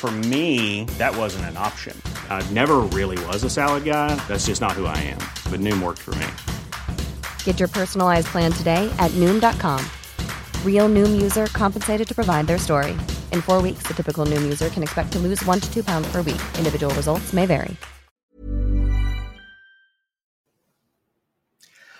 For me, that wasn't an option. I never really was a salad guy. That's just not who I am. But Noom worked for me. Get your personalized plan today at Noom.com. Real Noom user compensated to provide their story. In four weeks, the typical Noom user can expect to lose one to two pounds per week. Individual results may vary.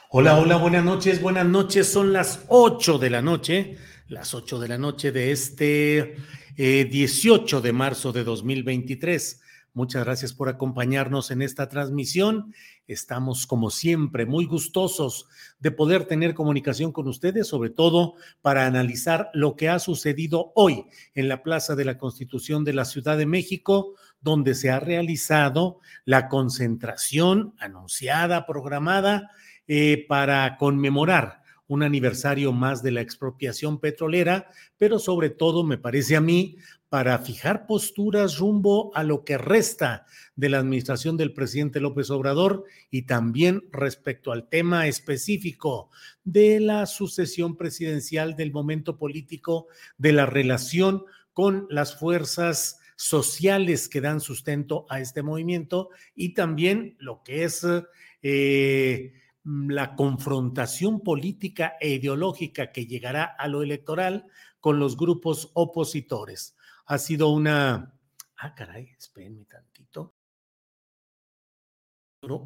Hola, hola, buenas noches, buenas noches. Son las 8 de la noche, las 8 de la noche de este eh, 18 de marzo de 2023. Muchas gracias por acompañarnos en esta transmisión. Estamos, como siempre, muy gustosos de poder tener comunicación con ustedes, sobre todo para analizar lo que ha sucedido hoy en la Plaza de la Constitución de la Ciudad de México, donde se ha realizado la concentración anunciada, programada eh, para conmemorar un aniversario más de la expropiación petrolera, pero sobre todo, me parece a mí, para fijar posturas rumbo a lo que resta de la administración del presidente López Obrador y también respecto al tema específico de la sucesión presidencial del momento político, de la relación con las fuerzas sociales que dan sustento a este movimiento y también lo que es eh, la confrontación política e ideológica que llegará a lo electoral con los grupos opositores. Ha sido una... Ah, caray, espérenme tantito.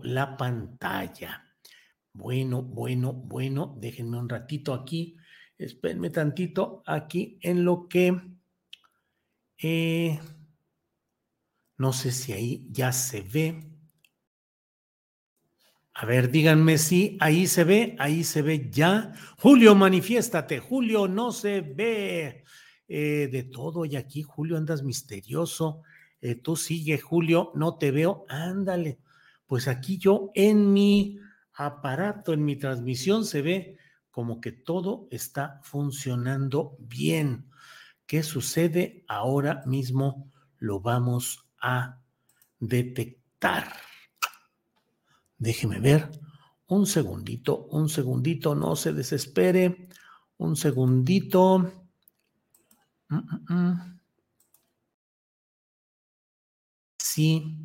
La pantalla. Bueno, bueno, bueno, déjenme un ratito aquí. Espérenme tantito aquí en lo que... Eh, no sé si ahí ya se ve. A ver, díganme si ahí se ve, ahí se ve ya. Julio, manifiéstate. Julio, no se ve eh, de todo. Y aquí, Julio, andas misterioso. Eh, tú sigue, Julio, no te veo. Ándale. Pues aquí yo en mi aparato, en mi transmisión, se ve como que todo está funcionando bien. ¿Qué sucede ahora mismo? Lo vamos a detectar. Déjeme ver. Un segundito, un segundito, no se desespere. Un segundito. Mm, mm, mm. Sí,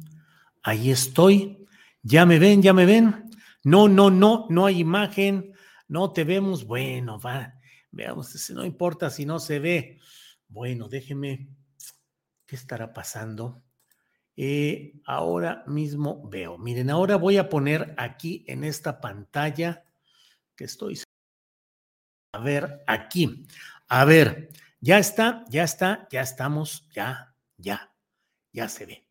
ahí estoy. Ya me ven, ya me ven. No, no, no, no hay imagen. No te vemos. Bueno, va. Veamos, no importa si no se ve. Bueno, déjeme. ¿Qué estará pasando? Eh, ahora mismo veo. Miren, ahora voy a poner aquí en esta pantalla que estoy. A ver, aquí. A ver, ya está, ya está, ya estamos, ya, ya, ya se ve.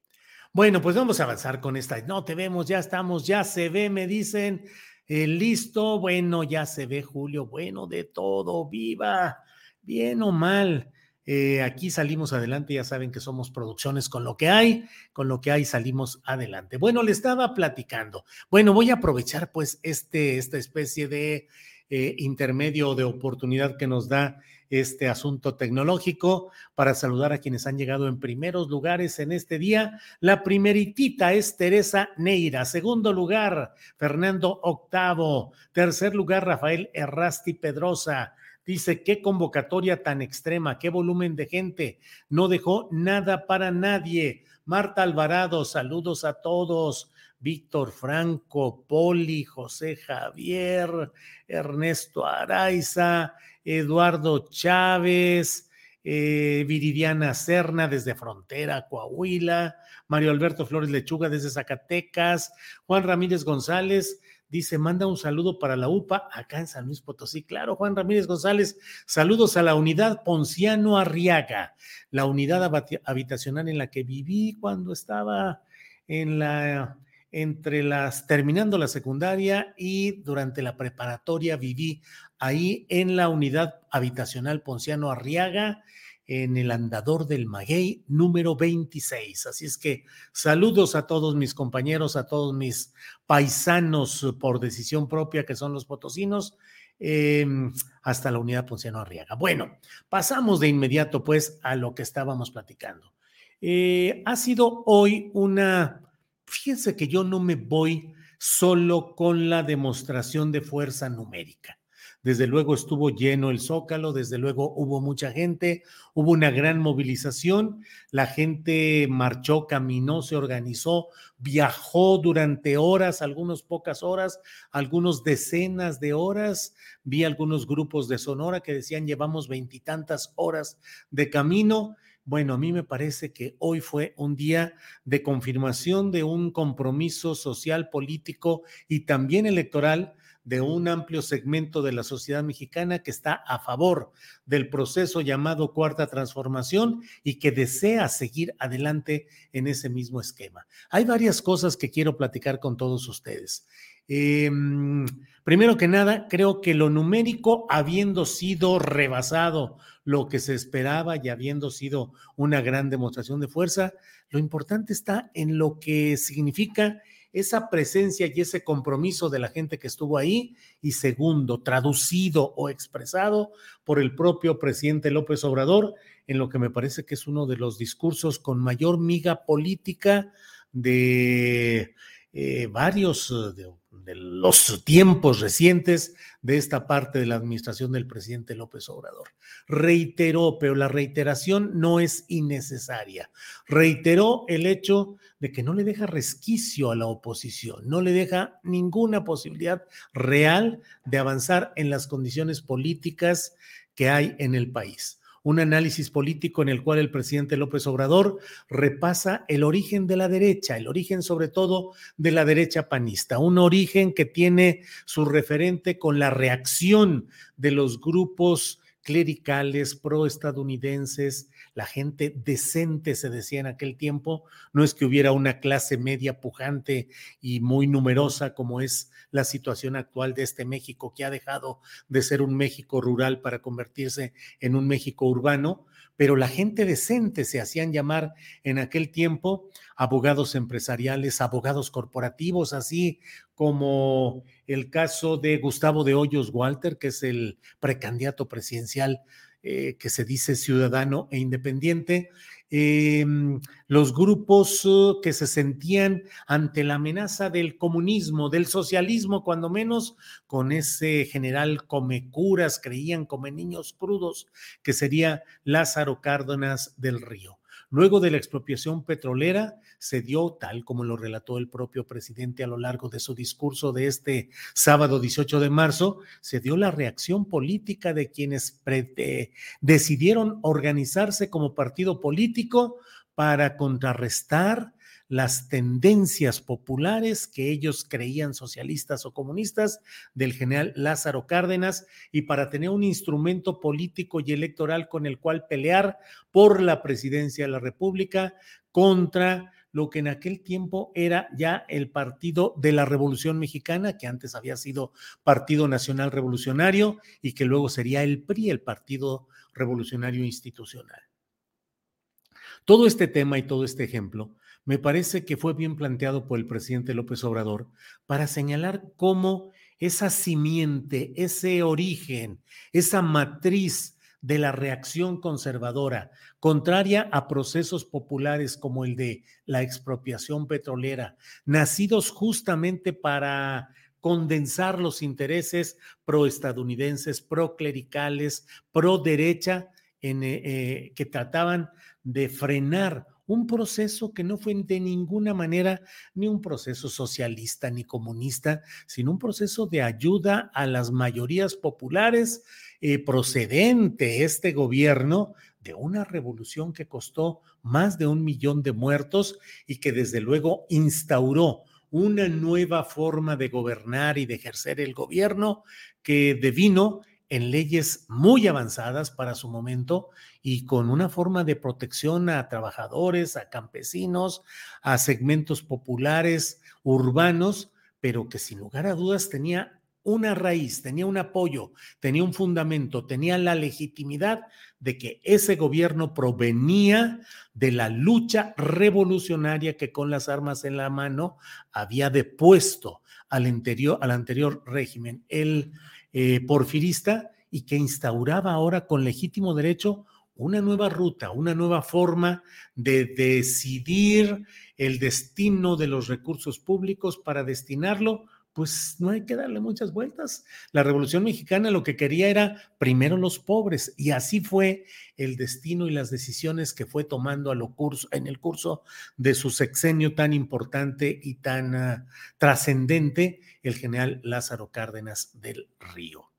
Bueno, pues vamos a avanzar con esta. No te vemos, ya estamos, ya se ve, me dicen. Eh, listo, bueno, ya se ve, Julio. Bueno, de todo, viva, bien o mal. Eh, aquí salimos adelante, ya saben que somos producciones con lo que hay, con lo que hay salimos adelante. Bueno, le estaba platicando. Bueno, voy a aprovechar pues este, esta especie de eh, intermedio de oportunidad que nos da este asunto tecnológico para saludar a quienes han llegado en primeros lugares en este día. La primeritita es Teresa Neira, segundo lugar Fernando Octavo, tercer lugar Rafael Errasti Pedrosa, Dice, qué convocatoria tan extrema, qué volumen de gente. No dejó nada para nadie. Marta Alvarado, saludos a todos. Víctor Franco, Poli, José Javier, Ernesto Araiza, Eduardo Chávez, eh, Viridiana Serna desde Frontera, Coahuila, Mario Alberto Flores Lechuga desde Zacatecas, Juan Ramírez González dice, manda un saludo para la UPA acá en San Luis Potosí. Claro, Juan Ramírez González, saludos a la unidad Ponciano Arriaga, la unidad habitacional en la que viví cuando estaba en la entre las terminando la secundaria y durante la preparatoria viví ahí en la unidad habitacional Ponciano Arriaga en el andador del Maguey número 26. Así es que saludos a todos mis compañeros, a todos mis paisanos por decisión propia que son los potosinos, em, hasta la unidad Ponciano Arriaga. Bueno, pasamos de inmediato pues a lo que estábamos platicando. Eh, ha sido hoy una, fíjense que yo no me voy solo con la demostración de fuerza numérica. Desde luego estuvo lleno el zócalo, desde luego hubo mucha gente, hubo una gran movilización, la gente marchó, caminó, se organizó, viajó durante horas, algunas pocas horas, algunos decenas de horas. Vi algunos grupos de Sonora que decían llevamos veintitantas horas de camino. Bueno, a mí me parece que hoy fue un día de confirmación de un compromiso social, político y también electoral de un amplio segmento de la sociedad mexicana que está a favor del proceso llamado Cuarta Transformación y que desea seguir adelante en ese mismo esquema. Hay varias cosas que quiero platicar con todos ustedes. Em, primero que nada, creo que lo numérico, habiendo sido rebasado lo que se esperaba y habiendo sido una gran demostración de fuerza, lo importante está en lo que significa esa presencia y ese compromiso de la gente que estuvo ahí. Y segundo, traducido o expresado por el propio presidente López Obrador en lo que me parece que es uno de los discursos con mayor miga política de eh, varios de, de los tiempos recientes de esta parte de la administración del presidente López Obrador. Reiteró, pero la reiteración no es innecesaria. Reiteró el hecho de que no le deja resquicio a la oposición, no le deja ninguna posibilidad real de avanzar en las condiciones políticas que hay en el país un análisis político en el cual el presidente López Obrador repasa el origen de la derecha, el origen sobre todo de la derecha panista, un origen que tiene su referente con la reacción de los grupos clericales, proestadounidenses, la gente decente, se decía en aquel tiempo. No es que hubiera una clase media pujante y muy numerosa como es la situación actual de este México, que ha dejado de ser un México rural para convertirse en un México urbano, pero la gente decente se hacían llamar en aquel tiempo abogados empresariales, abogados corporativos, así como el caso de Gustavo de Hoyos Walter, que es el precandidato presidencial eh, que se dice ciudadano e independiente, em, los grupos uh, que se sentían ante la amenaza del comunismo, del socialismo, cuando menos con ese general come curas, creían come niños crudos, que sería Lázaro Cárdenas del Río. Luego de la expropiación petrolera, se dio, tal como lo relató el propio presidente a lo largo de su discurso de este sábado 18 de marzo, se dio la reacción política de quienes decidieron organizarse como partido político para contrarrestar las tendencias populares que ellos creían socialistas o comunistas del general Lázaro Cárdenas y para tener un instrumento político y electoral con el cual pelear por la presidencia de la República contra lo que en aquel tiempo era ya el Partido de la Revolución Mexicana, que antes había sido Partido Nacional Revolucionario y que luego sería el PRI, el Partido Revolucionario Institucional. Todo este tema y todo este ejemplo me parece que fue bien planteado por el presidente López Obrador para señalar cómo esa simiente, ese origen, esa matriz de la reacción conservadora, contraria a procesos populares como el de la expropiación petrolera, nacidos justamente para condensar los intereses proestadounidenses, proclericales, pro derecha, eh, eh, que trataban de frenar un proceso que no fue de ninguna manera ni un proceso socialista ni comunista, sino un proceso de ayuda a las mayorías populares eh, procedente este gobierno de una revolución que costó más de un millón de muertos y que desde luego instauró una nueva forma de gobernar y de ejercer el gobierno que devino en leyes muy avanzadas para su momento y con una forma de protección a trabajadores, a campesinos, a segmentos populares, urbanos, pero que sin lugar a dudas tenía una raíz, tenía un apoyo, tenía un fundamento, tenía la legitimidad de que ese gobierno provenía de la lucha revolucionaria que con las armas en la mano había depuesto al anterior, al anterior régimen, el eh, porfirista, y que instauraba ahora con legítimo derecho una nueva ruta, una nueva forma de decidir el destino de los recursos públicos para destinarlo pues no hay que darle muchas vueltas. La Revolución Mexicana lo que quería era primero los pobres y así fue el destino y las decisiones que fue tomando en el curso de su sexenio tan importante y tan ah, trascendente el general Lázaro Cárdenas del Río.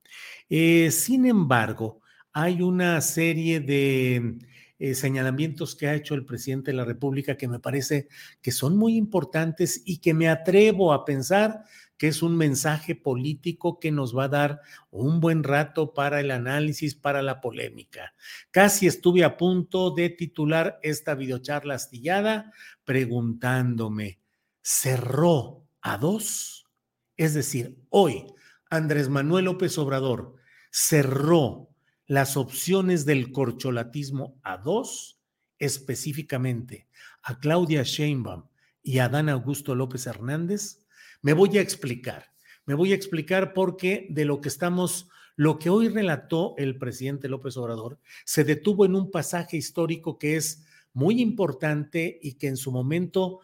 Eh, sin embargo, hay una serie de eh, señalamientos que ha hecho el presidente de la República que me parece que son muy importantes y que me atrevo a pensar que es un mensaje político que nos va a dar un buen rato para el análisis, para la polémica. Casi estuve a punto de titular esta videocharla astillada preguntándome, ¿cerró a dos? Es decir, hoy Andrés Manuel López Obrador cerró las opciones del corcholatismo a dos, específicamente a Claudia Sheinbaum y a Adán Augusto López Hernández, me voy a explicar. Me voy a explicar porque de lo que estamos, lo que hoy relató el presidente López Obrador, se detuvo en un pasaje histórico que es muy importante y que en su momento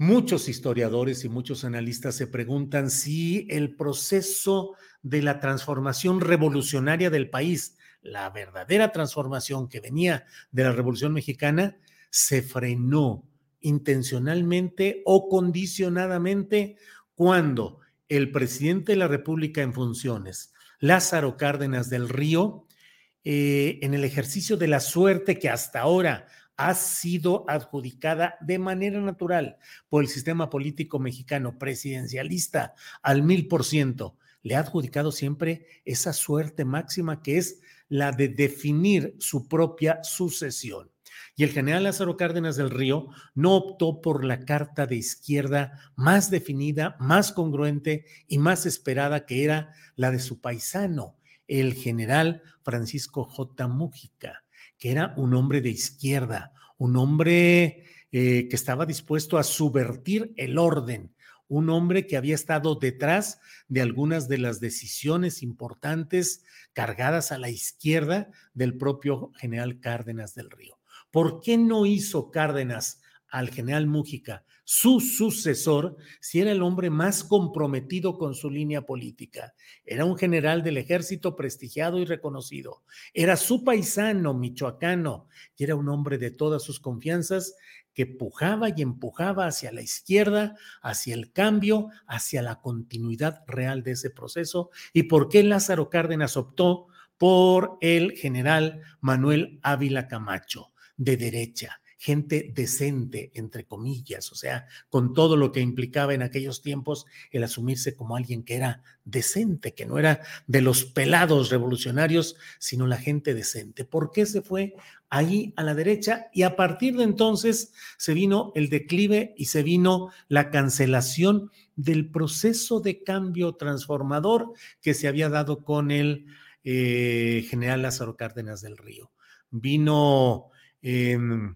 muchos historiadores y muchos analistas se preguntan si el proceso de la transformación revolucionaria del país, la verdadera transformación que venía de la Revolución Mexicana, se frenó intencionalmente o condicionadamente cuando el presidente de la República en funciones, Lázaro Cárdenas del Río, eh, en el ejercicio de la suerte que hasta ahora ha sido adjudicada de manera natural por el sistema político mexicano presidencialista al mil por ciento, le ha adjudicado siempre esa suerte máxima que es la de definir su propia sucesión. Y el general Lázaro Cárdenas del Río no optó por la carta de izquierda más definida, más congruente y más esperada que era la de su paisano, el general Francisco J. Mújica, que era un hombre de izquierda, un hombre eh, que estaba dispuesto a subvertir el orden, un hombre que había estado detrás de algunas de las decisiones importantes cargadas a la izquierda del propio general Cárdenas del Río. ¿Por qué no hizo Cárdenas al general Mújica su sucesor si era el hombre más comprometido con su línea política? Era un general del ejército prestigiado y reconocido. Era su paisano michoacano y era un hombre de todas sus confianzas que pujaba y empujaba hacia la izquierda, hacia el cambio, hacia la continuidad real de ese proceso. ¿Y por qué Lázaro Cárdenas optó por el general Manuel Ávila Camacho? de derecha, gente decente, entre comillas, o sea, con todo lo que implicaba en aquellos tiempos el asumirse como alguien que era decente, que no era de los pelados revolucionarios, sino la gente decente. ¿Por qué se fue ahí a la derecha? Y a partir de entonces se vino el declive y se vino la cancelación del proceso de cambio transformador que se había dado con el eh, general Lázaro Cárdenas del Río. Vino Em,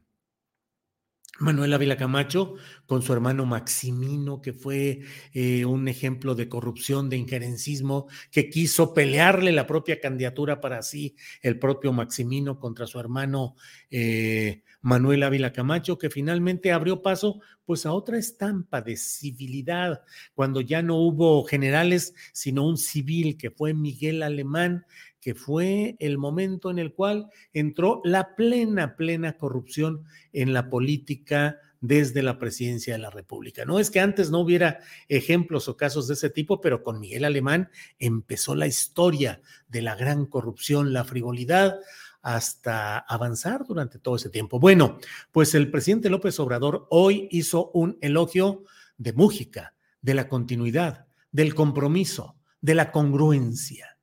Manuel Ávila Camacho con su hermano Maximino, que fue eh, un ejemplo de corrupción, de injerencismo, que quiso pelearle la propia candidatura para sí, el propio Maximino contra su hermano eh, Manuel Ávila Camacho, que finalmente abrió paso pues a otra estampa de civilidad, cuando ya no hubo generales, sino un civil, que fue Miguel Alemán, que fue el momento en el cual entró la plena, plena corrupción en la política desde la presidencia de la República. No es que antes no hubiera ejemplos o casos de ese tipo, pero con Miguel Alemán empezó la historia de la gran corrupción, la frivolidad, hasta avanzar durante todo ese tiempo. Bueno, pues el presidente López Obrador hoy hizo un elogio de Mújica, de la continuidad, del compromiso, de la congruencia.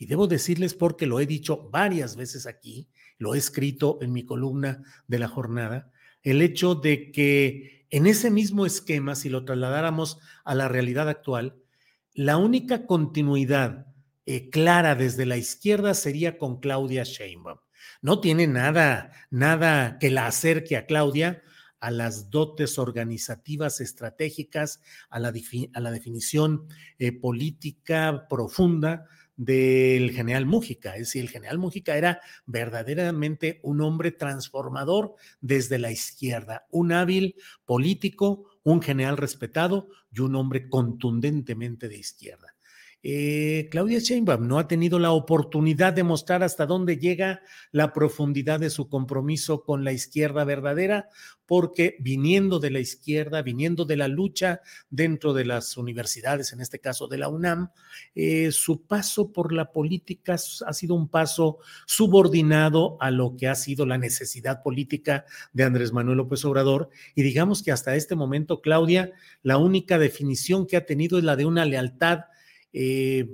Y debo decirles porque lo he dicho varias veces aquí, lo he escrito en mi columna de la jornada, el hecho de que en ese mismo esquema, si lo trasladáramos a la realidad actual, la única continuidad eh, clara desde la izquierda sería con Claudia Sheinbaum. No tiene nada, nada que la acerque a Claudia a las dotes organizativas estratégicas, a la, definición eh, política profunda del general Mújica. Es decir, el general Mújica era verdaderamente un hombre transformador desde la izquierda, un hábil político, un general respetado y un hombre contundentemente de izquierda. Eh, Claudia Sheinbaum no ha tenido la oportunidad de mostrar hasta dónde llega la profundidad de su compromiso con la izquierda verdadera, porque viniendo de la izquierda, viniendo de la lucha dentro de las universidades, en este caso de la UNAM, eh, su paso por la política ha sido un paso subordinado a lo que ha sido la necesidad política de Andrés Manuel López Obrador. Y digamos que hasta este momento, Claudia, la única definición que ha tenido es la de una lealtad eh,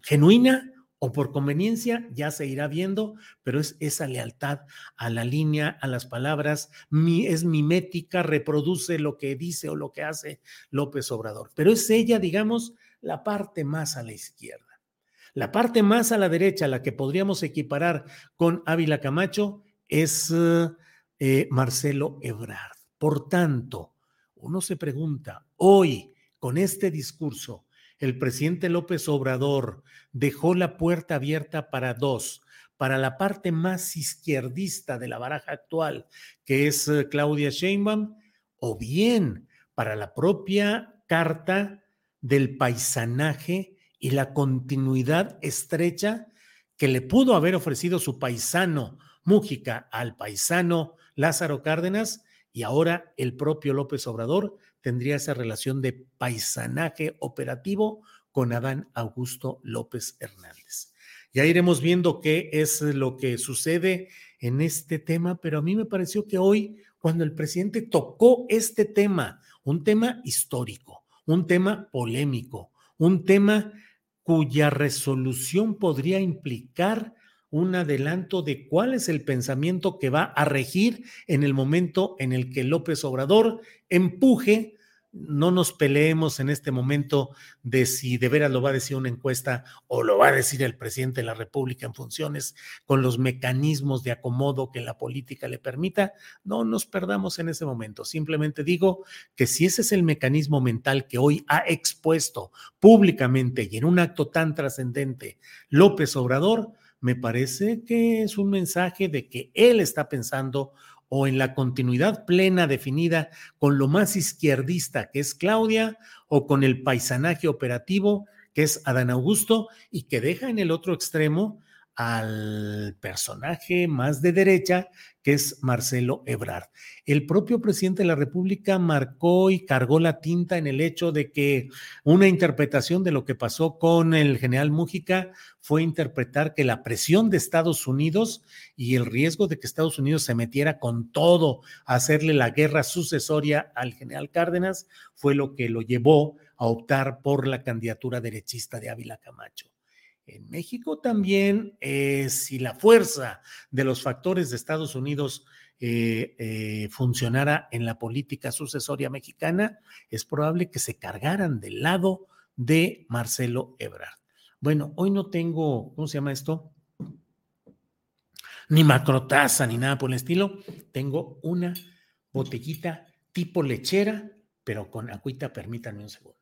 genuina o por conveniencia, ya se irá viendo, pero es esa lealtad a la línea, a las palabras, es mimética, reproduce lo que dice o lo que hace López Obrador. Pero es ella, digamos, la parte más a la izquierda. La parte más a la derecha, la que podríamos equiparar con Ávila Camacho, es eh, Marcelo Ebrard. Por tanto, uno se pregunta, hoy, con este discurso, el presidente López Obrador dejó la puerta abierta para dos, para la parte más izquierdista de la baraja actual, que es eh, Claudia Sheinbaum, o bien para la propia carta del paisanaje y la continuidad estrecha que le pudo haber ofrecido su paisano Mújica al paisano Lázaro Cárdenas y ahora el propio López Obrador tendría esa relación de paisanaje operativo con Adán Augusto López Hernández. Ya iremos viendo qué es lo que sucede en este tema, pero a mí me pareció que hoy, cuando el presidente tocó este tema, un tema histórico, un tema polémico, un tema cuya resolución podría implicar un adelanto de cuál es el pensamiento que va a regir en el momento en el que López Obrador empuje. No nos peleemos en este momento de si de veras lo va a decir una encuesta o lo va a decir el presidente de la República en funciones con los mecanismos de acomodo que la política le permita. No nos perdamos en ese momento. Simplemente digo que si ese es el mecanismo mental que hoy ha expuesto públicamente y en un acto tan trascendente López Obrador, me parece que es un mensaje de que él está pensando o en la continuidad plena definida con lo más izquierdista que es Claudia o con el paisanaje operativo que es Adán Augusto y que deja en el otro extremo al personaje más de derecha, que es Marcelo Ebrard. El propio presidente de la República marcó y cargó la tinta en el hecho de que una interpretación de lo que pasó con el general Mújica fue interpretar que la presión de Estados Unidos y el riesgo de que Estados Unidos se metiera con todo a hacerle la guerra sucesoria al general Cárdenas fue lo que lo llevó a optar por la candidatura derechista de Ávila Camacho. En México también, eh, si la fuerza de los factores de Estados Unidos eh, eh, funcionara en la política sucesoria mexicana, es probable que se cargaran del lado de Marcelo Ebrard. Bueno, hoy no tengo, ¿cómo se llama esto? Ni macrotaza ni nada por el estilo. Tengo una botellita tipo lechera, pero con agüita, permítanme un segundo.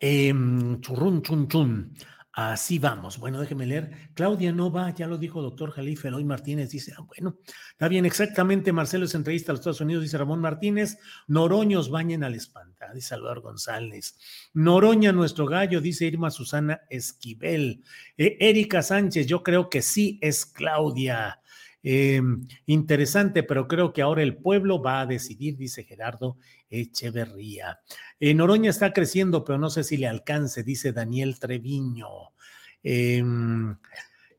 Eh, churrun, chun, chun. Así vamos. Bueno, déjeme leer. Claudia no va, ya lo dijo doctor Jalife Eloy Martínez. Dice, ah, bueno, está bien, exactamente. Marcelo es entrevista a los Estados Unidos, dice Ramón Martínez. Noroños bañen al espantar, dice Salvador González. Noroña, nuestro gallo, dice Irma Susana Esquivel. Eh, Erika Sánchez, yo creo que sí es Claudia. Eh, interesante, pero creo que ahora el pueblo va a decidir, dice Gerardo Echeverría. Eh, Noroña está creciendo, pero no sé si le alcance, dice Daniel Treviño. Eh,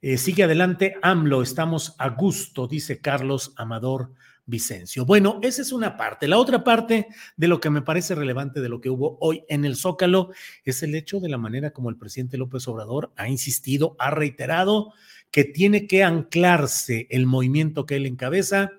eh, sigue adelante, AMLO, estamos a gusto, dice Carlos Amador Vicencio. Bueno, esa es una parte. La otra parte de lo que me parece relevante de lo que hubo hoy en el Zócalo es el hecho de la manera como el presidente López Obrador ha insistido, ha reiterado que tiene que anclarse el movimiento que él encabeza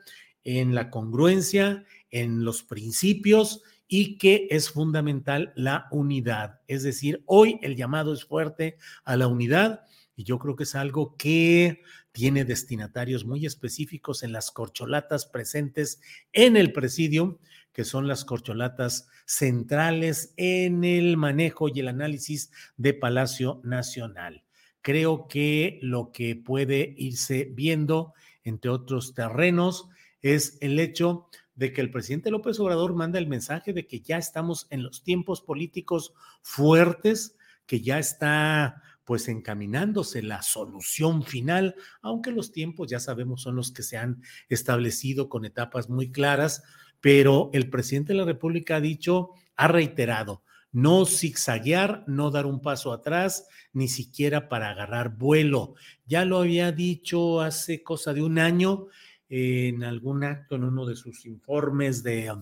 en la congruencia, en los principios y que es fundamental la unidad. Es decir, hoy el llamado es fuerte a la unidad y yo creo que es algo que tiene destinatarios muy específicos en las corcholatas presentes en el presidio, que son las corcholatas centrales en el manejo y el análisis de Palacio Nacional. Creo que lo que puede irse viendo, entre otros terrenos, es el hecho de que el presidente López Obrador manda el mensaje de que ya estamos en los tiempos políticos fuertes, que ya está pues encaminándose la solución final, aunque los tiempos ya sabemos son los que se han establecido con etapas muy claras, pero el presidente de la República ha dicho, ha reiterado, no zigzaguear, no dar un paso atrás, ni siquiera para agarrar vuelo. Ya lo había dicho hace cosa de un año en algún acto, en uno de sus informes de,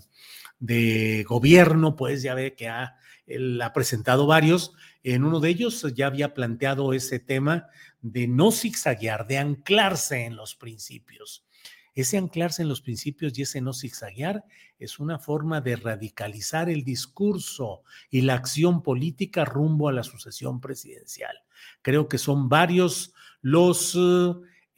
de gobierno, pues ya ve que ha, él ha presentado varios. En uno de ellos ya había planteado ese tema de no zigzaguear, de anclarse en los principios. Ese anclarse en los principios y ese no zigzaguear es una forma de radicalizar el discurso y la acción política rumbo a la sucesión presidencial. Creo que son varios los...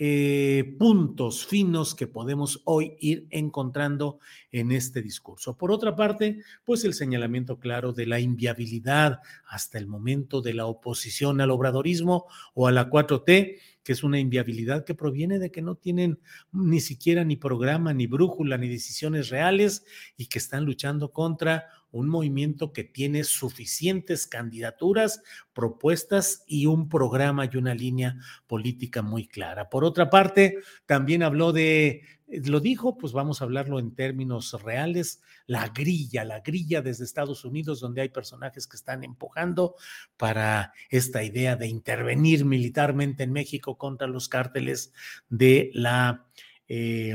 Eh, puntos finos que podemos hoy ir encontrando en este discurso. Por otra parte, pues el señalamiento claro de la inviabilidad hasta el momento de la oposición al obradorismo o a la 4T, que es una inviabilidad que proviene de que no tienen ni siquiera ni programa, ni brújula, ni decisiones reales y que están luchando contra un movimiento que tiene suficientes candidaturas, propuestas y un programa y una línea política muy clara. Por otra parte, también habló de, lo dijo, pues vamos a hablarlo en términos reales, la grilla, la grilla desde Estados Unidos, donde hay personajes que están empujando para esta idea de intervenir militarmente en México contra los cárteles de la... Eh,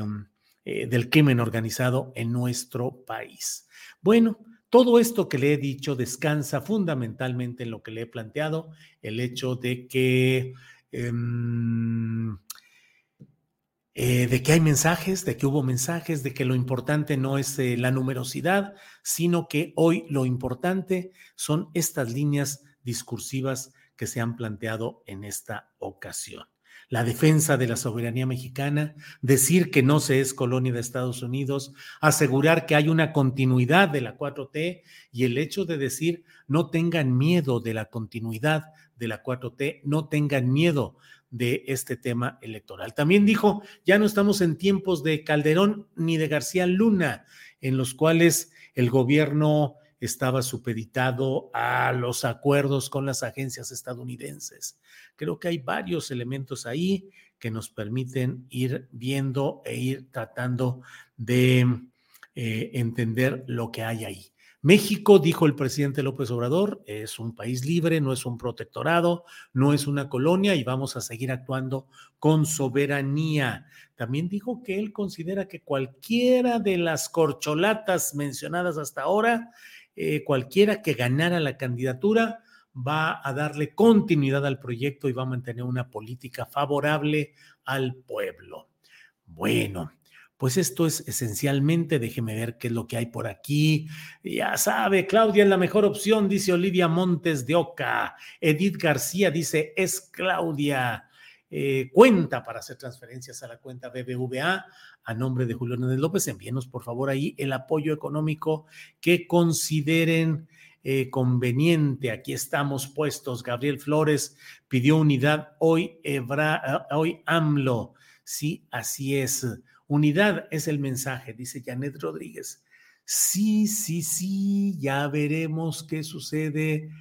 eh, del crimen organizado en nuestro país. Bueno, todo esto que le he dicho descansa fundamentalmente en lo que le he planteado, el hecho de que, em, eh, de que hay mensajes, de que hubo mensajes, de que lo importante no es eh, la numerosidad, sino que hoy lo importante son estas líneas discursivas que se han planteado en esta ocasión la defensa de la soberanía mexicana, decir que no se es colonia de Estados Unidos, asegurar que hay una continuidad de la 4T y el hecho de decir no tengan miedo de la continuidad de la 4T, no tengan miedo de este tema electoral. También dijo, ya no estamos en tiempos de Calderón ni de García Luna, en los cuales el gobierno estaba supeditado a los acuerdos con las agencias estadounidenses. Creo que hay varios elementos ahí que nos permiten ir viendo e ir tratando de eh, entender lo que hay ahí. México, dijo el presidente López Obrador, es un país libre, no es un protectorado, no es una colonia y vamos a seguir actuando con soberanía. También dijo que él considera que cualquiera de las corcholatas mencionadas hasta ahora, eh, cualquiera que ganara la candidatura, va a darle continuidad al proyecto y va a mantener una política favorable al pueblo. Bueno, pues esto es esencialmente, déjeme ver qué es lo que hay por aquí. Ya sabe, Claudia es la mejor opción, dice Olivia Montes de Oca. Edith García dice, es Claudia. Eh, cuenta para hacer transferencias a la cuenta BBVA a nombre de Julio Hernández López. Envíenos, por favor, ahí el apoyo económico que consideren eh, conveniente. Aquí estamos puestos. Gabriel Flores pidió unidad hoy, Ebra, hoy AMLO. Sí, así es. Unidad es el mensaje, dice Janet Rodríguez. Sí, sí, sí, ya veremos qué sucede.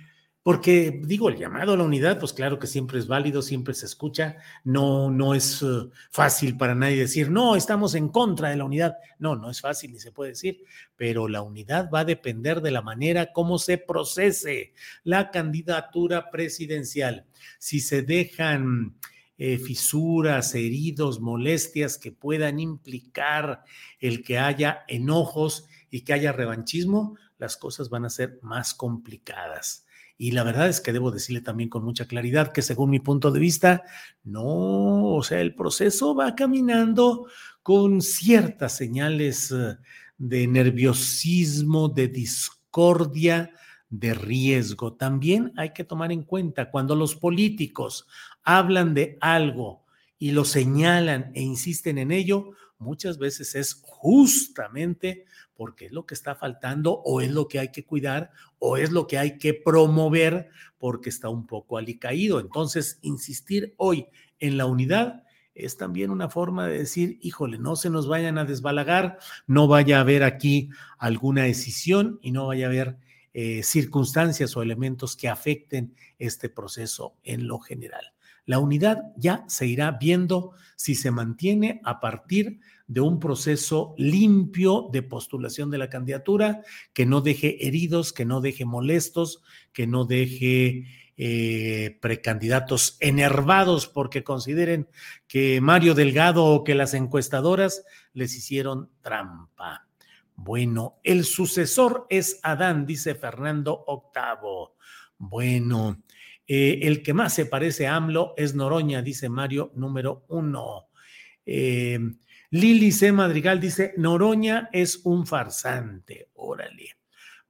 Porque digo, el llamado a la unidad, pues claro que siempre es válido, siempre se escucha. No, no es uh, fácil para nadie decir, no, estamos en contra de la unidad. No, no es fácil ni se puede decir, pero la unidad va a depender de la manera como se procese la candidatura presidencial. Si se dejan eh, fisuras, heridos, molestias que puedan implicar el que haya enojos y que haya revanchismo, las cosas van a ser más complicadas. Y la verdad es que debo decirle también con mucha claridad que según mi punto de vista, no, o sea, el proceso va caminando con ciertas señales eh, de nerviosismo, de discordia, de riesgo. También hay que tomar en cuenta cuando los políticos hablan de algo y lo señalan e insisten en ello, muchas veces es justamente porque es lo que está faltando o es lo que hay que cuidar o es lo que hay que promover porque está un poco alicaído. Entonces, insistir hoy en la unidad es también una forma de decir, híjole, no se nos vayan a desbalagar, no vaya a haber aquí alguna decisión y no vaya a haber eh, circunstancias o elementos que afecten este proceso en lo general. La unidad ya se irá viendo si se mantiene a partir de un proceso limpio de postulación de la candidatura, que no deje heridos, que no deje molestos, que no deje eh, precandidatos enervados porque consideren que Mario Delgado o que las encuestadoras les hicieron trampa. Bueno, el sucesor es Adán, dice Fernando Octavo. Bueno, eh, el que más se parece a AMLO es Noroña, dice Mario número uno. Eh, Lili C. Madrigal dice, Noroña es un farsante. Órale.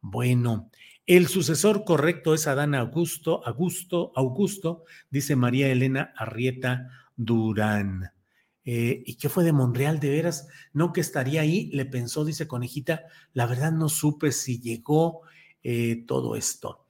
Bueno, el sucesor correcto es Adán Augusto, Augusto, Augusto, dice María Elena Arrieta Durán. Eh, ¿Y qué fue de Monreal de veras? No que estaría ahí, le pensó, dice Conejita, la verdad no supe si llegó todo esto.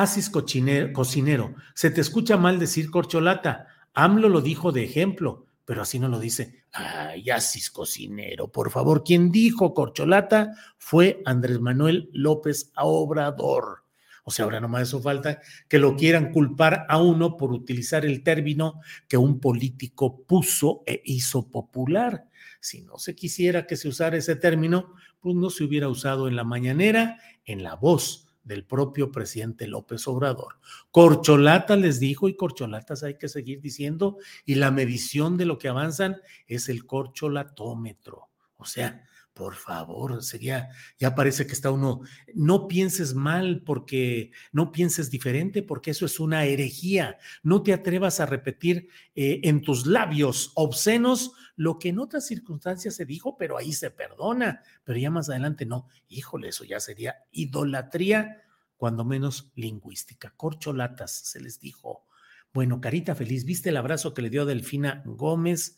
Asis cocinero, se te escucha mal decir corcholata. AMLO lo dijo de ejemplo, pero así no lo dice. Ay, Asis cocinero, por favor, quien dijo corcholata fue Andrés Manuel López Obrador. O sea, ahora nomás eso falta que lo quieran culpar a uno por utilizar el término que un político puso e hizo popular. Si no se quisiera que se usara ese término, pues no se hubiera usado en la mañanera, en la voz del propio presidente López Obrador. Corcholata les dijo y corcholatas hay que seguir diciendo y la medición de lo que avanzan es el corcholatómetro. O sea, por favor, sería, ya parece que está uno, no pienses mal porque, no pienses diferente porque eso es una herejía. No te atrevas a repetir eh, en tus labios obscenos lo que en otras circunstancias se dijo, pero ahí se perdona, pero ya más adelante no. Híjole, eso ya sería idolatría, cuando menos lingüística. Corcholatas, se les dijo. Bueno, Carita Feliz, ¿viste el abrazo que le dio Delfina Gómez?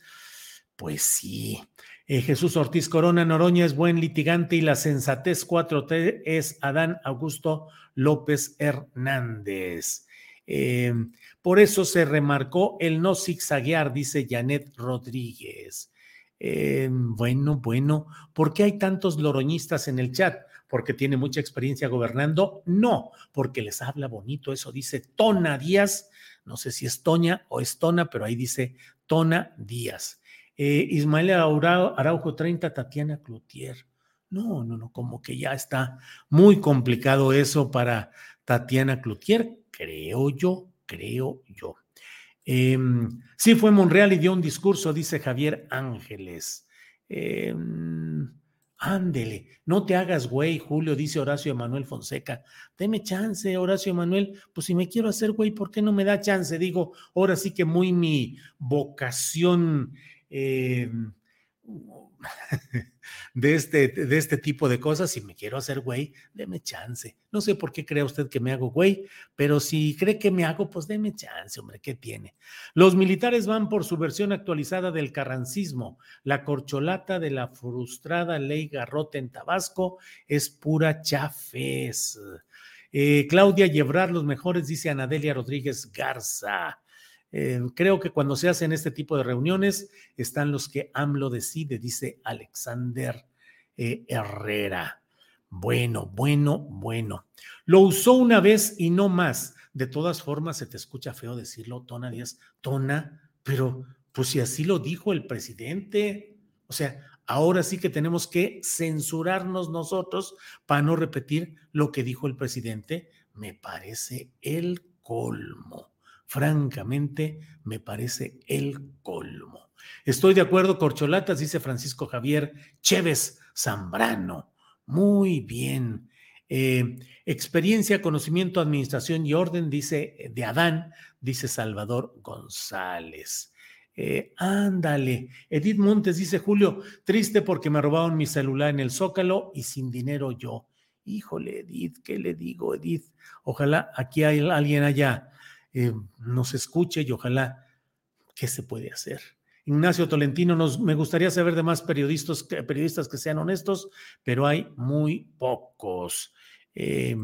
Pues sí. Eh, Jesús Ortiz Corona Noroña es buen litigante y la sensatez 4T es Adán Augusto López Hernández. Em, por eso se remarcó el no zigzaguear, dice Janet Rodríguez. Em, bueno, bueno, ¿por qué hay tantos loroñistas en el chat? porque tiene mucha experiencia gobernando, no, porque les habla bonito, eso dice Tona Díaz, no sé si es Toña o es Tona, pero ahí dice Tona Díaz. Eh, Ismael Araujo 30, Tatiana Cloutier. No, no, no, como que ya está muy complicado eso para Tatiana Cloutier, creo yo, creo yo. Em, sí, fue Monreal y dio un discurso, dice Javier Ángeles. Em, ándele, no te hagas güey, Julio, dice Horacio Emanuel Fonseca. Deme chance, Horacio Emanuel. Pues si me quiero hacer güey, ¿por qué no me da chance? Digo, ahora sí que muy mi vocación. Em, de este, de este tipo de cosas. Si me quiero hacer güey, deme chance. No sé por qué cree usted que me hago güey, pero si cree que me hago, pues deme chance, hombre, ¿qué tiene? Los militares van por su versión actualizada del carrancismo. La corcholata de la frustrada ley Garrote en Tabasco es pura chafes. Eh, Claudia Llebrar, los mejores, dice Anadelia Rodríguez Garza. Eh, creo que cuando se hacen este tipo de reuniones están los que AMLO decide, dice Alexander eh, Herrera. Bueno, bueno, bueno. Lo usó una vez y no más. De todas formas, se te escucha feo decirlo, Tona Díaz, Tona, pero pues si así lo dijo el presidente, o sea, ahora sí que tenemos que censurarnos nosotros para no repetir lo que dijo el presidente, me parece el colmo francamente me parece el colmo. Estoy de acuerdo, Corcholatas, dice Francisco Javier Chévez Zambrano. Muy bien. Eh, experiencia, conocimiento, administración y orden, dice eh, de Adán, dice Salvador González. Eh, ándale. Edith Montes dice, Julio, triste porque me robaron mi celular en el Zócalo y sin dinero yo. Híjole, Edith, ¿qué le digo, Edith? Ojalá aquí hay, alguien haya eh, nos escuche y ojalá, ¿qué se puede hacer? Ignacio Tolentino, nos, me gustaría saber de más periodistas, periodistas que sean honestos, pero hay muy pocos. Eh,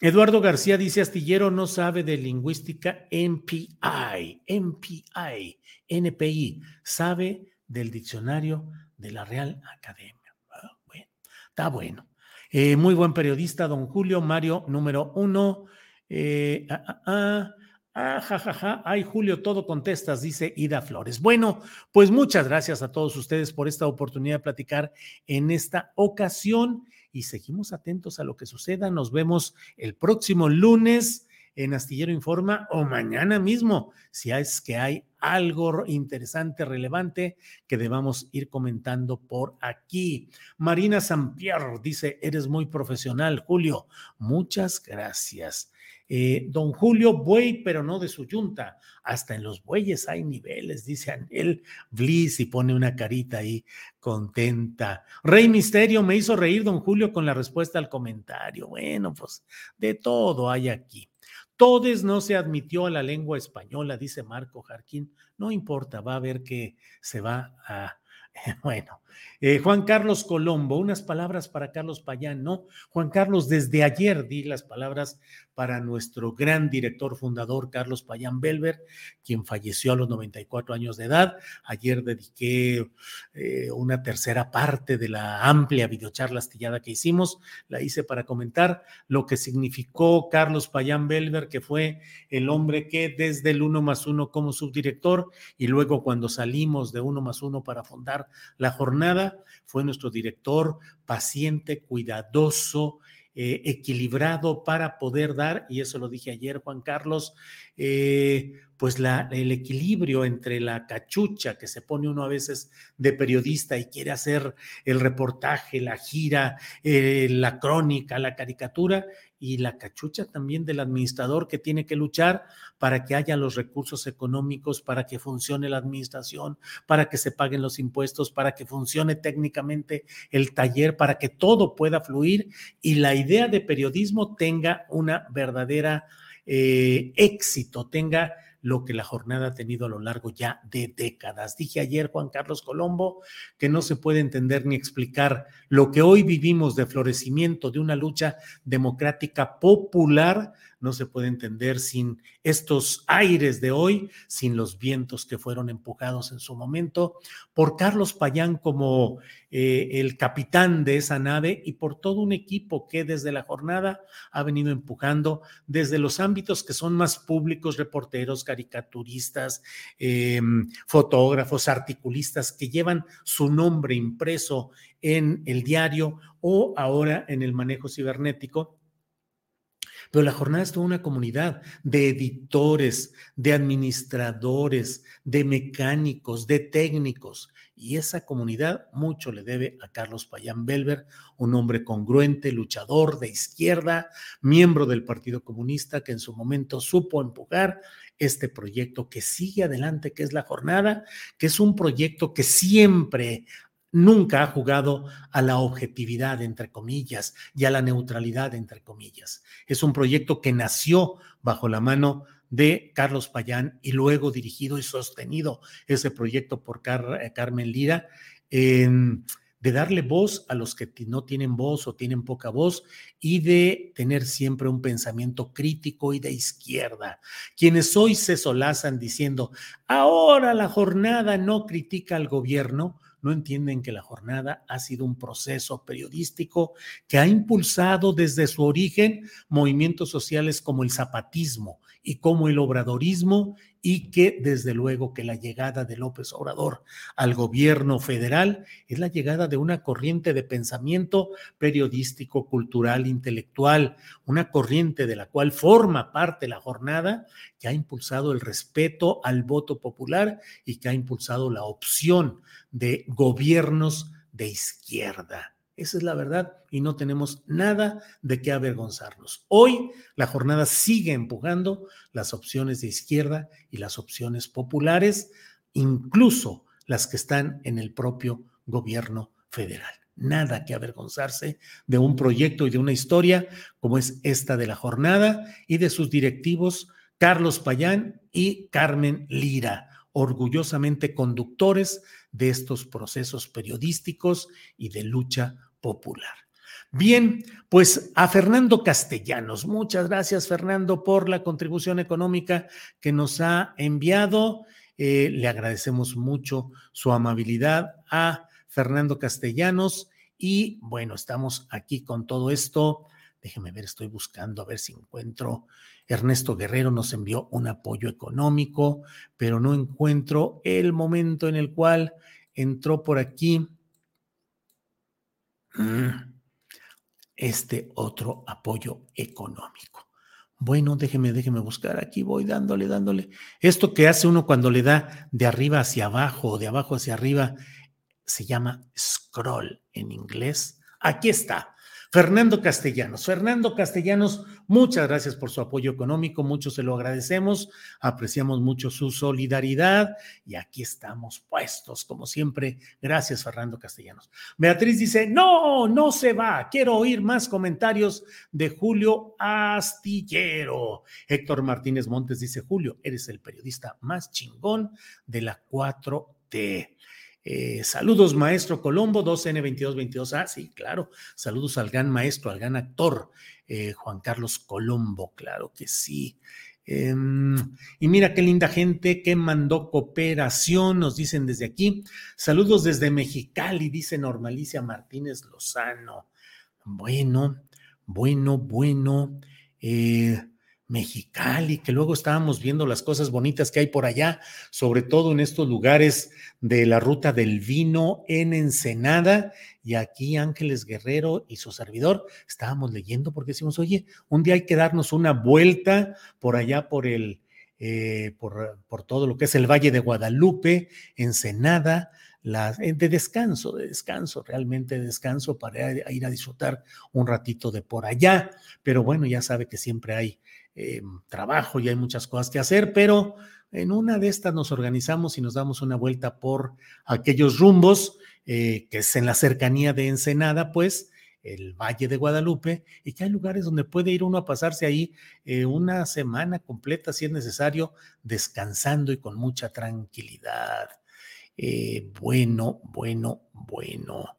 Eduardo García dice, Astillero no sabe de lingüística MPI, MPI, NPI, sabe del diccionario de la Real Academia. Ah, bueno, está bueno. Eh, muy buen periodista, don Julio Mario, número uno. Eh, ah, ah, ah, ah, ja, ja, ja. Ay, Julio, todo contestas, dice Ida Flores. Bueno, pues muchas gracias a todos ustedes por esta oportunidad de platicar en esta ocasión y seguimos atentos a lo que suceda. Nos vemos el próximo lunes en Astillero Informa o mañana mismo, si es que hay algo interesante, relevante que debamos ir comentando por aquí. Marina Sampier dice, eres muy profesional, Julio. Muchas gracias. Eh, don Julio, buey, pero no de su yunta. Hasta en los bueyes hay niveles, dice Anel Bliss y pone una carita ahí contenta. Rey Misterio me hizo reír, don Julio, con la respuesta al comentario. Bueno, pues de todo hay aquí. Todes no se admitió a la lengua española, dice Marco Jarquín. No importa, va a ver que se va a Bueno, eh, Juan Carlos Colombo, unas palabras para Carlos Payán, ¿no? Juan Carlos, desde ayer di las palabras para nuestro gran director fundador, Carlos Payán Belver, quien falleció a los 94 años de edad. Ayer dediqué eh, una tercera parte de la amplia videocharla astillada que hicimos, la hice para comentar lo que significó Carlos Payán Belver, que fue el hombre que desde el uno más uno como subdirector y luego cuando salimos de uno más uno para fundar la jornada, fue nuestro director paciente, cuidadoso, eh, equilibrado para poder dar, y eso lo dije ayer, Juan Carlos, eh, pues el equilibrio entre la cachucha que se pone uno a veces de periodista y quiere hacer el reportaje, la gira, eh, la crónica, la caricatura, y la cachucha también del administrador que tiene que luchar para que haya los recursos económicos, para que funcione la administración, para que se paguen los impuestos, para que funcione técnicamente el taller, para que todo pueda fluir y la idea de periodismo tenga una verdadera eh, éxito, tenga lo que la jornada ha tenido a lo largo ya de décadas. Dije ayer, Juan Carlos Colombo, que no se puede entender ni explicar lo que hoy vivimos de florecimiento de una lucha democrática popular no se puede entender sin estos aires de hoy, sin los vientos que fueron empujados en su momento, por Carlos Payán como eh, el capitán de esa nave y por todo un equipo que desde la jornada ha venido empujando desde los ámbitos que son más públicos, reporteros, caricaturistas, em, fotógrafos, articulistas que llevan su nombre impreso en el diario o ahora en el manejo cibernético pero la jornada es toda una comunidad de editores, de administradores, de mecánicos, de técnicos. Y esa comunidad mucho le debe a Carlos Payán Belver, un hombre congruente, luchador de izquierda, miembro del Partido Comunista, que en su momento supo empujar este proyecto que sigue adelante, que es la jornada, que es un proyecto que siempre nunca ha jugado a la objetividad, entre comillas, y a la neutralidad, entre comillas. Es un proyecto que nació bajo la mano de Carlos Payán y luego dirigido y sostenido ese proyecto por eh, Carmen Lira, de darle voz a los que no tienen voz o tienen poca voz y de tener siempre un pensamiento crítico y de izquierda. Quienes hoy se solazan diciendo, ahora la jornada no critica al gobierno, no entienden que la jornada ha sido un proceso periodístico que ha impulsado desde su origen movimientos sociales como el zapatismo y como el obradorismo y que desde luego que la llegada de López Obrador al gobierno federal es la llegada de una corriente de pensamiento periodístico, cultural, intelectual, una corriente de la cual forma parte la jornada que ha impulsado el respeto al voto popular y que ha impulsado la opción de gobiernos de izquierda. Esa es la verdad y no tenemos nada de qué avergonzarnos. Hoy la jornada sigue empujando las opciones de izquierda y las opciones populares, incluso las que están en el propio gobierno federal. Nada que avergonzarse de un proyecto y de una historia como es esta de la jornada y de sus directivos Carlos Payán y Carmen Lira, orgullosamente conductores de estos procesos periodísticos y de lucha popular. Bien, pues a Fernando Castellanos, muchas gracias Fernando por la contribución económica que nos ha enviado. Eh, le agradecemos mucho su amabilidad a Fernando Castellanos y bueno, estamos aquí con todo esto. Déjeme ver, estoy buscando a ver si encuentro. Ernesto Guerrero nos envió un apoyo económico, pero no encuentro el momento en el cual entró por aquí mm, este otro apoyo económico. Bueno, déjeme, déjeme buscar. Aquí voy dándole, dándole. Esto que hace uno cuando le da de arriba hacia abajo o de abajo hacia arriba se llama scroll en inglés. Aquí está. Fernando Castellanos. Fernando Castellanos, muchas gracias por su apoyo económico, mucho se lo agradecemos, apreciamos mucho su solidaridad y aquí estamos puestos, como siempre. Gracias, Fernando Castellanos. Beatriz dice, no, no se va, quiero oír más comentarios de Julio Astillero. Héctor Martínez Montes dice, Julio, eres el periodista más chingón de la 4T. Eh, saludos, maestro Colombo, 2N2222. Ah, sí, claro. Saludos al gran maestro, al gran actor, eh, Juan Carlos Colombo, claro que sí. Em, y mira qué linda gente que mandó cooperación, nos dicen desde aquí. Saludos desde Mexicali, dice Normalicia Martínez Lozano. Bueno, bueno, bueno. Eh, Mexicali, que luego estábamos viendo las cosas bonitas que hay por allá, sobre todo en estos lugares de la ruta del vino en Ensenada. Y aquí Ángeles Guerrero y su servidor estábamos leyendo porque decimos, oye, un día hay que darnos una vuelta por allá por el, eh, por, por, todo lo que es el Valle de Guadalupe, Ensenada, eh, de descanso, de descanso, realmente de descanso para ir a disfrutar un ratito de por allá. Pero bueno, ya sabe que siempre hay eh, trabajo y hay muchas cosas que hacer, pero en una de estas nos organizamos y nos damos una vuelta por aquellos rumbos eh, que es en la cercanía de Ensenada, pues el Valle de Guadalupe, y que hay lugares donde puede ir uno a pasarse ahí eh, una semana completa, si es necesario, descansando y con mucha tranquilidad. bueno, bueno, bueno.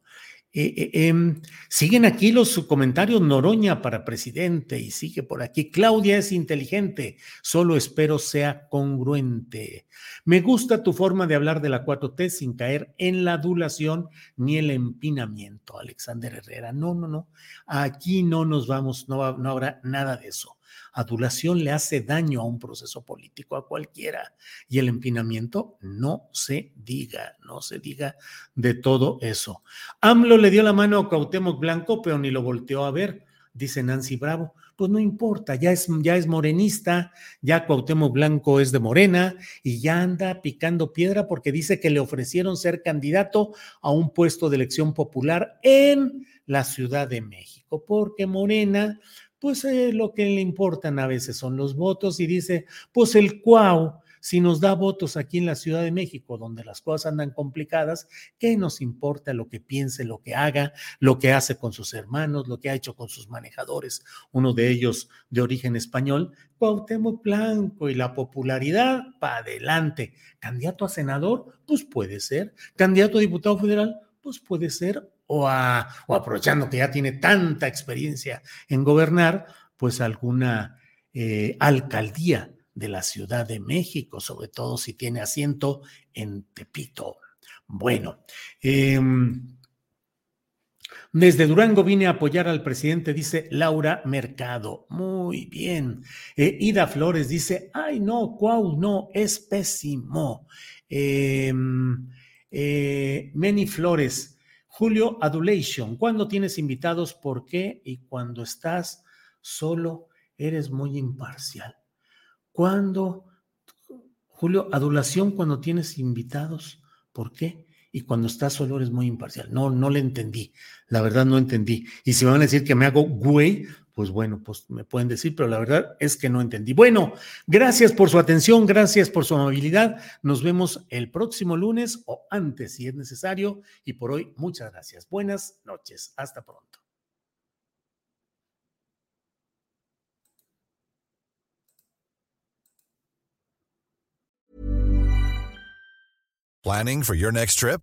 Eh, eh, em, siguen aquí los comentarios Noroña para presidente y sigue por aquí. Claudia es inteligente, solo espero sea congruente. Me gusta tu forma de hablar de la 4T sin caer en la adulación ni el empinamiento, Alexander Herrera. No, no, no. Aquí no nos vamos, no, no habrá nada de eso adulación le hace daño a un proceso político, a cualquiera. Y el empinamiento no se diga, no se diga de todo eso. AMLO le dio la mano a Cuauhtémoc Blanco, pero ni lo volteó a ver, dice Nancy Bravo. Pues no importa, ya es, ya es morenista, ya Cuauhtémoc Blanco es de Morena y ya anda picando piedra porque dice que le ofrecieron ser candidato a un puesto de elección popular en la Ciudad de México, porque Morena pues eh, lo que le importan a veces son los votos y dice, pues el Cuau, si nos da votos aquí en la Ciudad de México, donde las cosas andan complicadas, ¿qué nos importa lo que piense, lo que haga, lo que hace con sus hermanos, lo que ha hecho con sus manejadores, uno de ellos de origen español, Cuauhtémoc Blanco y la popularidad para adelante. Candidato a senador, pues puede ser. Candidato a diputado federal, pues puede ser o, aprovechando que ya tiene tanta experiencia en gobernar, pues alguna eh, alcaldía de la Ciudad de México, sobre todo si tiene asiento en Tepito. Bueno, em, desde Durango vine a apoyar al presidente, dice Laura Mercado. Muy bien. Eh, Ida Flores dice, ay no, cuau, no, es pésimo. Em, eh, Many Flores, Julio Adulation, cuando tienes invitados, ¿por qué? Y cuando estás solo, eres muy imparcial. Cuando, Julio, adulación cuando tienes invitados, ¿por qué? Y cuando estás solo eres muy imparcial. No, no le entendí. La verdad no entendí. Y si van a decir que me hago güey, pues bueno, pues me pueden decir, pero la verdad es que no entendí. Bueno, gracias por su atención, gracias por su amabilidad. Nos vemos el próximo lunes o antes si es necesario. Y por hoy, muchas gracias. Buenas noches. Hasta pronto. Planning for your next trip?